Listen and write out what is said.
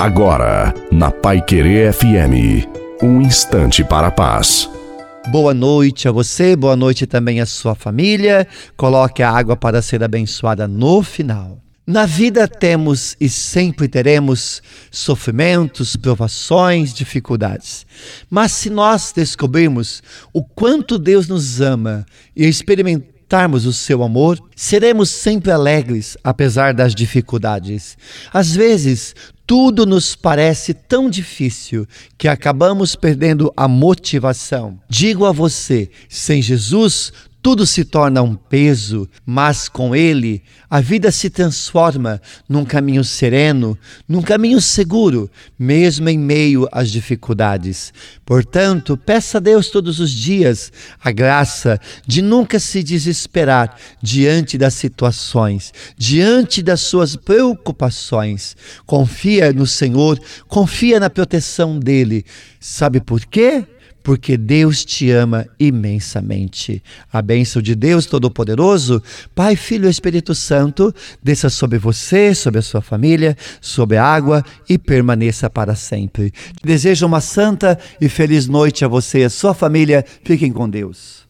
Agora, na Pai Querer FM, um instante para a paz. Boa noite a você, boa noite também à sua família. Coloque a água para ser abençoada no final. Na vida temos e sempre teremos sofrimentos, provações, dificuldades. Mas se nós descobrirmos o quanto Deus nos ama e experimentarmos experimentarmos o seu amor, seremos sempre alegres apesar das dificuldades. Às vezes, tudo nos parece tão difícil que acabamos perdendo a motivação. Digo a você: sem Jesus, tudo se torna um peso, mas com ele a vida se transforma num caminho sereno, num caminho seguro, mesmo em meio às dificuldades. Portanto, peça a Deus todos os dias a graça de nunca se desesperar diante das situações, diante das suas preocupações. Confia no Senhor, confia na proteção dele. Sabe por quê? Porque Deus te ama imensamente. A bênção de Deus Todo-Poderoso, Pai, Filho e Espírito Santo, desça sobre você, sobre a sua família, sobre a água e permaneça para sempre. Desejo uma santa e feliz noite a você e a sua família. Fiquem com Deus.